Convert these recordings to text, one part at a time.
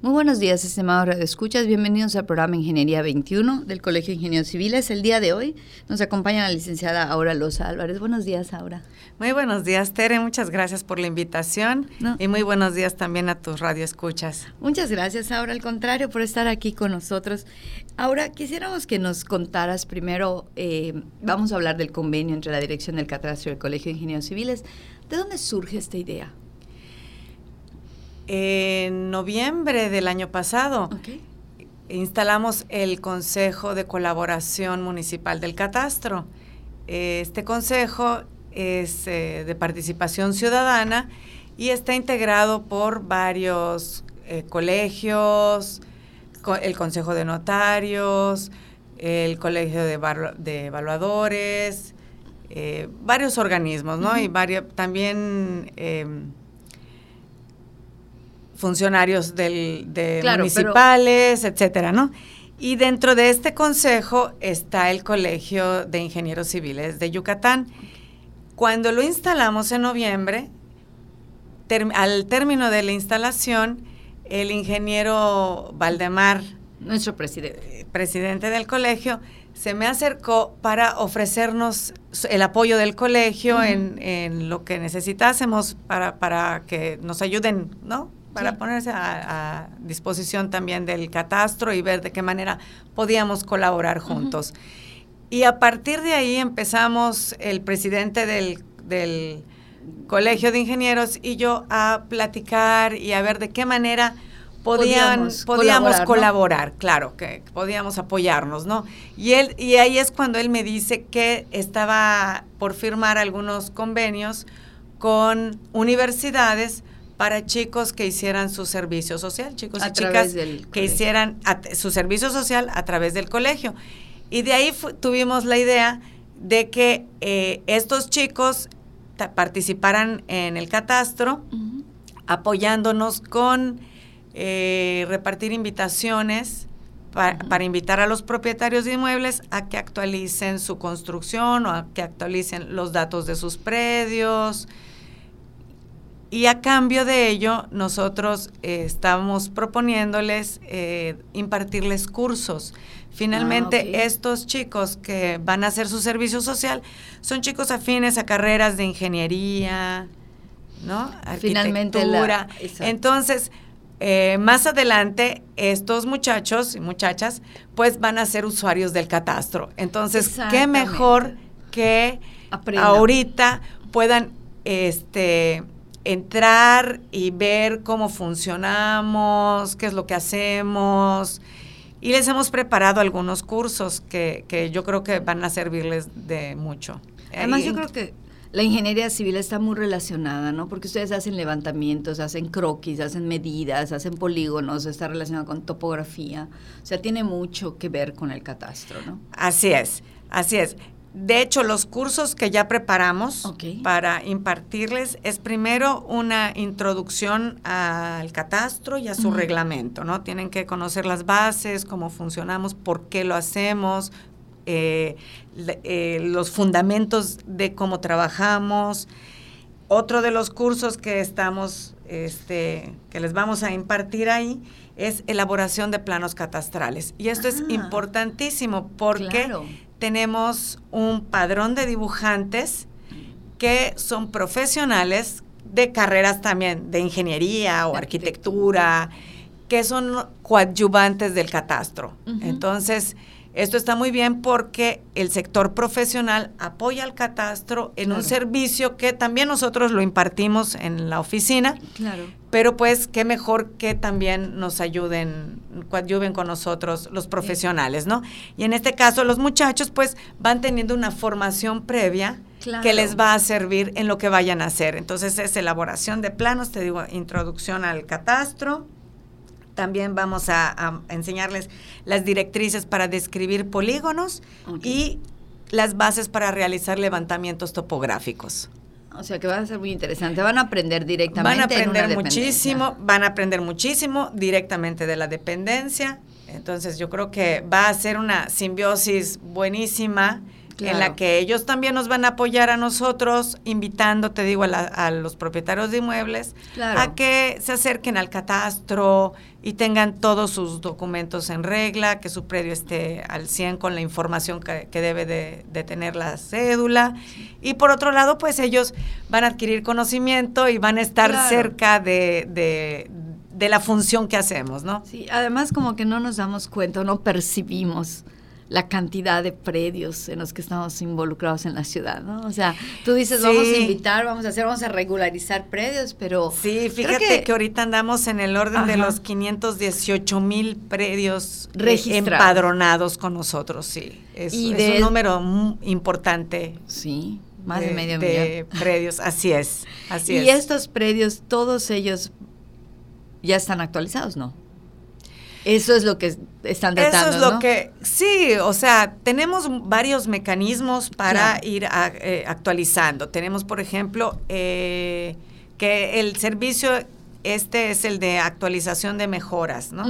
Muy buenos días, estimados Escuchas. Bienvenidos al programa Ingeniería 21 del Colegio de Ingenieros Civiles. El día de hoy nos acompaña la licenciada Aura Loza Álvarez. Buenos días, Aura. Muy buenos días, Tere. Muchas gracias por la invitación y muy buenos días también a tus radioescuchas. Muchas gracias, Aura. Al contrario, por estar aquí con nosotros. Ahora, quisiéramos que nos contaras primero, eh, vamos a hablar del convenio entre la Dirección del Catastro y el Colegio de Ingenieros Civiles. ¿De dónde surge esta idea? En noviembre del año pasado instalamos el Consejo de Colaboración Municipal del Catastro. Este consejo es eh, de participación ciudadana y está integrado por varios eh, colegios, el Consejo de Notarios, el Colegio de, Evaluadores, eh, varios organismos, ¿no? Y varios, también em, funcionarios del, de municipales, etcétera, ¿no? Y dentro de este consejo está el Colegio de Ingenieros Civiles de Yucatán. Cuando lo instalamos en noviembre, al término de la instalación, el ingeniero Valdemar, nuestro presidente, eh, presidente del colegio, se me acercó para ofrecernos el apoyo del colegio en, lo que necesitásemos para, para que nos ayuden, ¿no? Para ponerse a, disposición también del catastro y ver de qué manera podíamos colaborar juntos. Y a partir de ahí empezamos el presidente del, del Colegio de Ingenieros y yo a platicar y a ver de qué manera podían, podíamos, colaborar, claro, que podíamos apoyarnos, ¿no? Y él y ahí es cuando él me dice que estaba por firmar algunos convenios con universidades para chicos que hicieran su servicio social, chicos y chicas que hicieran su servicio social a través del colegio. Y de ahí tuvimos la idea de que eh, estos chicos participaran en el catastro, apoyándonos con eh, repartir invitaciones para invitar a los propietarios de inmuebles a que actualicen su construcción o a que actualicen los datos de sus predios, y a cambio de ello, nosotros eh, estamos proponiéndoles eh, impartirles cursos. Finalmente, ah, estos chicos que van a hacer su servicio social son chicos afines a carreras de ingeniería, ¿no? Finalmente, Entonces, eh, más adelante, estos muchachos y muchachas, pues van a ser usuarios del catastro. Entonces, qué mejor que ahorita puedan, este entrar y ver cómo funcionamos, qué es lo que hacemos. Y les hemos preparado algunos cursos que, que yo creo que van a servirles de mucho. Además, yo creo que la ingeniería civil está muy relacionada, ¿no? Porque ustedes hacen levantamientos, hacen croquis, hacen medidas, hacen polígonos, está relacionado con topografía. O sea, tiene mucho que ver con el catastro, ¿no? Así es, así es. De hecho, los cursos que ya preparamos para impartirles es primero una introducción al catastro y a su reglamento, ¿no? Tienen que conocer las bases, cómo funcionamos, por qué lo hacemos, eh, eh, los fundamentos de cómo trabajamos. Otro de los cursos que estamos, este, que les vamos a impartir ahí es elaboración de planos catastrales. Y esto es ah. importantísimo porque tenemos un padrón de dibujantes que son profesionales de carreras también de ingeniería o arquitectura, que son coadyuvantes del catastro. Entonces, esto está muy bien porque el sector profesional apoya al catastro en un servicio que también nosotros lo impartimos en la oficina. Claro. Pero pues qué mejor que también nos ayuden, coadyuven con nosotros los profesionales, ¿no? Y en este caso los muchachos pues van teniendo una formación previa que les va a servir en lo que vayan a hacer. Entonces es elaboración de planos, te digo, introducción al catastro, también vamos a, enseñarles las directrices para describir polígonos y las bases para realizar levantamientos topográficos. O sea que va a ser muy interesante. Van a aprender directamente. Van a aprender muchísimo, van a aprender muchísimo directamente de la dependencia. Entonces yo creo que va a ser una simbiosis buenísima en la que ellos también nos van a apoyar a nosotros, invitando, te digo, a, los propietarios de inmuebles a que se acerquen al catastro y tengan todos sus documentos en regla, que su predio esté al 100 con la información que, debe de, tener la cédula. Y por otro lado, pues ellos van a adquirir conocimiento y van a estar cerca de, de la función que hacemos, ¿no? Sí, además como que no nos damos cuenta, no percibimos la cantidad de predios en los que estamos involucrados en la ciudad, ¿no? O sea, tú dices, vamos a invitar, vamos a hacer, vamos a regularizar predios, pero... Sí, fíjate que, ahorita andamos en el orden de los 518 mil predios empadronados con nosotros, sí. Es, y un número importante. Sí, más de, medio de predios, así es, así y estos predios, todos ellos ya están actualizados, ¿no? Eso es lo que están tratando. Eso es lo que, sí, o sea, tenemos varios mecanismos para ir eh, actualizando. Tenemos, por ejemplo, eh, que el servicio, este es el de actualización de mejoras, ¿no?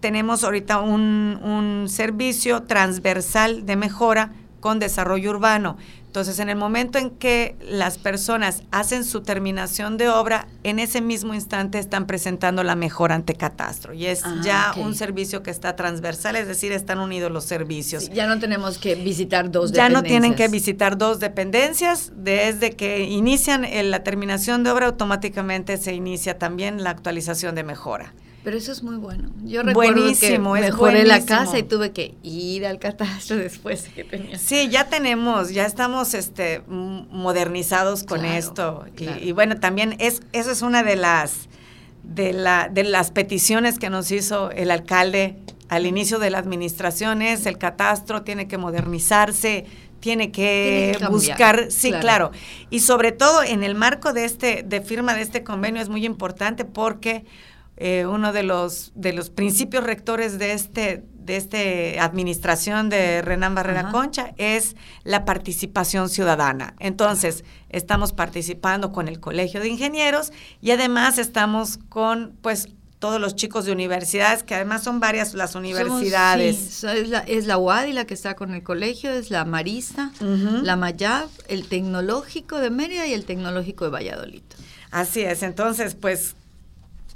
Tenemos ahorita un, un servicio transversal de mejora con desarrollo urbano. Entonces, en el momento en que las personas hacen su terminación de obra, en ese mismo instante están presentando la mejora ante catastro. Y es ah, ya un servicio que está transversal, es decir, están unidos los servicios. ya no tenemos que visitar dos dependencias. Ya no tienen que visitar dos dependencias. Desde que inician la terminación de obra, automáticamente se inicia también la actualización de mejora. Pero eso es muy bueno. Yo recuerdo buenísimo, que mejoré la casa y tuve que ir al catastro después que tenía. Sí, ya tenemos, ya estamos este modernizados con esto. Y, bueno, también es eso es una de las de la de las peticiones que nos hizo el alcalde al inicio de la administración es el catastro tiene que modernizarse, tiene que, buscar, sí, claro. Y sobre todo en el marco de este de firma de este convenio es muy importante porque eh, uno de los, de los principios rectores de este de esta administración de Renan Barrera Concha es la participación ciudadana. Entonces, estamos participando con el Colegio de Ingenieros y además estamos con, pues, todos los chicos de universidades, que además son varias las universidades. es, la, es la UADI la que está con el colegio, es la Marista, la Mayab, el Tecnológico de Mérida y el Tecnológico de Valladolid. Así es, entonces, pues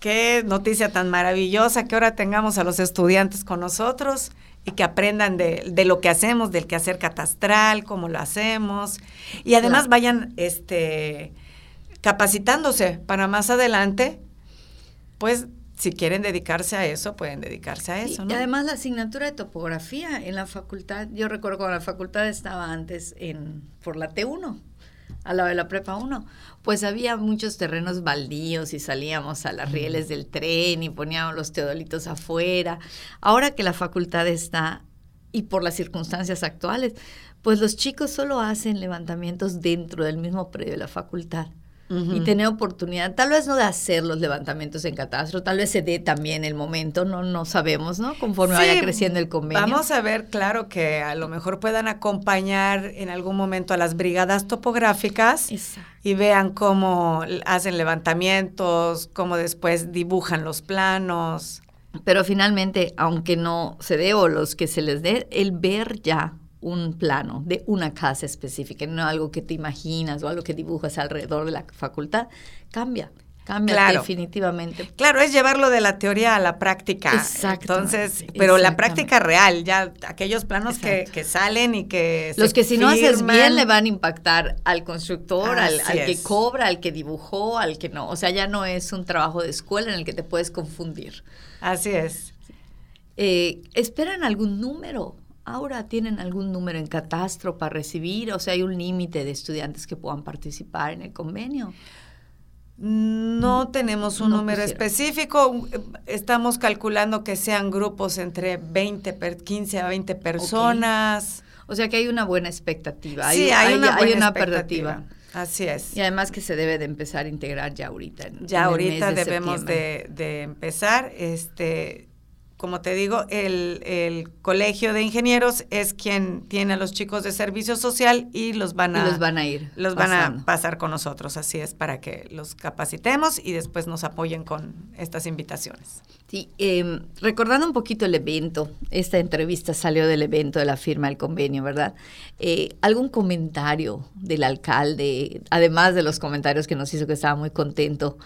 qué noticia tan maravillosa que ahora tengamos a los estudiantes con nosotros y que aprendan de, lo que hacemos, del quehacer catastral, cómo lo hacemos, y además vayan este, capacitándose para más adelante, pues si quieren dedicarse a eso, pueden dedicarse a eso. Y además la asignatura de topografía en la facultad, yo recuerdo cuando la facultad estaba antes en, por la T1, al lado de la prepa 1, pues había muchos terrenos baldíos y salíamos a las rieles del tren y poníamos los teodolitos afuera. Ahora que la facultad está, y por las circunstancias actuales, pues los chicos solo hacen levantamientos dentro del mismo predio de la facultad y tener oportunidad, tal vez no de hacer los levantamientos en catastro, tal vez se dé también el momento, no, no sabemos, ¿no? Conforme vaya creciendo el convenio. Vamos a ver, claro, que a lo mejor puedan acompañar en algún momento a las brigadas topográficas y vean cómo hacen levantamientos, cómo después dibujan los planos. Pero finalmente, aunque no se dé o los que se les dé, el ver ya un plano de una casa específica, no algo que te imaginas o algo que dibujas alrededor de la facultad, cambia. Cambia definitivamente. Claro, es llevarlo de la teoría a la práctica. Exacto. Entonces, pero la práctica real, ya aquellos planos que, que, salen y que Los que si no haces bien le van a impactar al constructor, al, que cobra, al que dibujó, al que no. O sea, ya no es un trabajo de escuela en el que te puedes confundir. Así es. Eh, ¿Esperan algún número Ahora tienen algún número en catastro para recibir, o sea, hay un límite de estudiantes que puedan participar en el convenio. No tenemos un número específico, estamos calculando que sean grupos entre 20, 15 a 20 personas. O sea que hay una buena expectativa. Sí, hay, una, buena expectativa. Así es. Y además que se debe de empezar a integrar ya ahorita. ya ahorita debemos de, de, empezar. Este, como te digo, el, el, colegio de ingenieros es quien tiene a los chicos de servicio social y los van a, los van a ir. Los van a pasar con nosotros, así es, para que los capacitemos y después nos apoyen con estas invitaciones. Sí, eh, recordando un poquito el evento, esta entrevista salió del evento de la firma del convenio, ¿verdad? Eh, ¿Algún comentario del alcalde, además de los comentarios que nos hizo que estaba muy contento?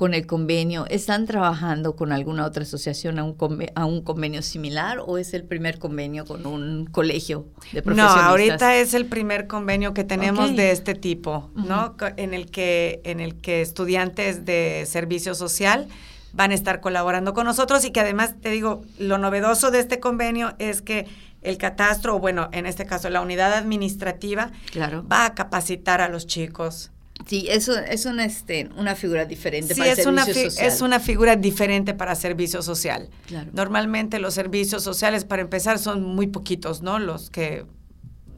Con el convenio? ¿Están trabajando con alguna otra asociación a un, convenio, a un convenio similar o es el primer convenio con un colegio de profesionistas? No, ahorita es el primer convenio que tenemos de este tipo, ¿no? En el que en el que estudiantes de servicio social van a estar colaborando con nosotros y que además te digo, lo novedoso de este convenio es que el catastro, o bueno, en este caso la unidad administrativa, claro. va a capacitar a los chicos Sí, eso es una, este, una figura diferente para el servicio una social. Es una figura diferente para servicio social. Normalmente los servicios sociales, para empezar, son muy poquitos, ¿no? Los que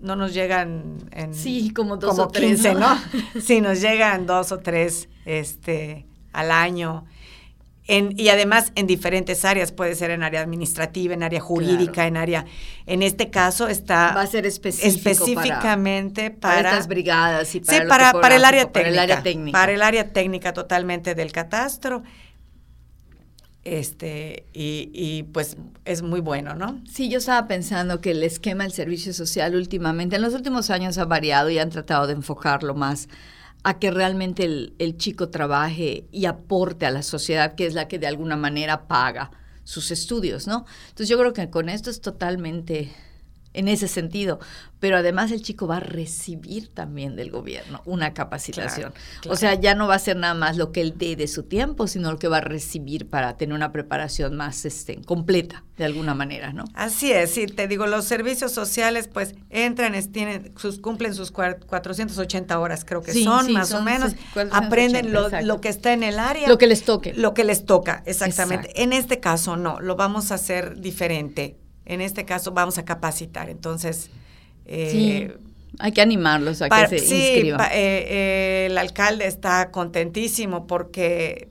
no nos llegan en... Sí, como dos o tres, ¿no? sí, nos llegan dos o tres este, al año y además en diferentes áreas, puede ser en área administrativa, en área jurídica, en área, en este caso está... Va a ser específicamente para, para, estas brigadas y para, sí, para, para, el área técnica, para el área técnica. Para el área técnica totalmente del catastro. Este, y, y, pues es muy bueno, ¿no? Sí, yo estaba pensando que el esquema del servicio social últimamente, en los últimos años ha variado y han tratado de enfocarlo más a que realmente el, chico trabaje y aporte a la sociedad, que es la que de alguna manera paga sus estudios, ¿no? Entonces yo creo que con esto es totalmente en ese sentido, pero además el chico va a recibir también del gobierno una capacitación. O sea, ya no va a ser nada más lo que él dé de su tiempo, sino lo que va a recibir para tener una preparación más este, completa, de alguna manera, ¿no? Así es, sí, te digo, los servicios sociales pues entran, tienen, sus, cumplen sus 480 horas, creo que son, más o menos, aprenden lo, lo, que está en el área. Lo que les toque. Lo que les toca, exactamente. En este caso no, lo vamos a hacer diferente en este caso vamos a capacitar. Entonces, eh, hay que animarlos a que se inscriban. Eh, eh, el alcalde está contentísimo porque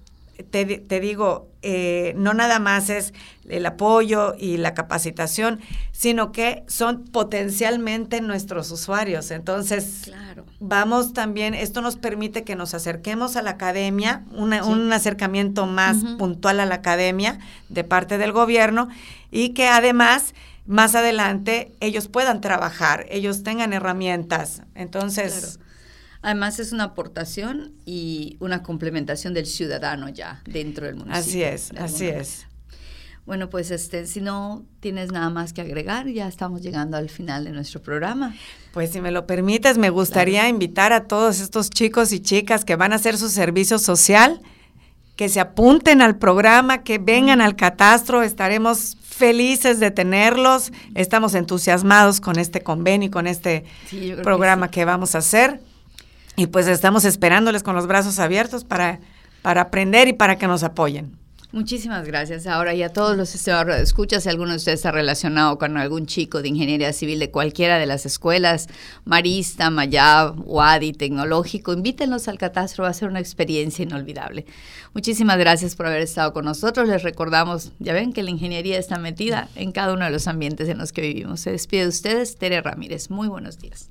te, te digo, no nada más es el apoyo y la capacitación, sino que son potencialmente nuestros usuarios. Entonces, vamos también, esto nos permite que nos acerquemos a la academia, un acercamiento más puntual a la academia de parte del gobierno y que además más adelante ellos puedan trabajar, ellos tengan herramientas. Entonces... Además es una aportación y una complementación del ciudadano ya dentro del municipio. Así es, así es. Bueno, pues este, si no tienes nada más que agregar, ya estamos llegando al final de nuestro programa. Pues si me lo permites, me gustaría invitar a todos estos chicos y chicas que van a hacer su servicio social, que se apunten al programa, que vengan al catastro, estaremos felices de tenerlos, estamos entusiasmados con este convenio y con este programa que, vamos a hacer y pues estamos esperándoles con los brazos abiertos para, para aprender y para que nos apoyen. Muchísimas gracias. Ahora y a todos los escuchas, si alguno de ustedes está relacionado con algún chico de ingeniería civil de cualquiera de las escuelas, Marista, Mayab, UADI, Tecnológico, invítenlos al catastro, va a ser una experiencia inolvidable. Muchísimas gracias por haber estado con nosotros. Les recordamos, ya ven que la ingeniería está metida en cada uno de los ambientes en los que vivimos. Se despide de ustedes, Tere Ramírez. Muy buenos días.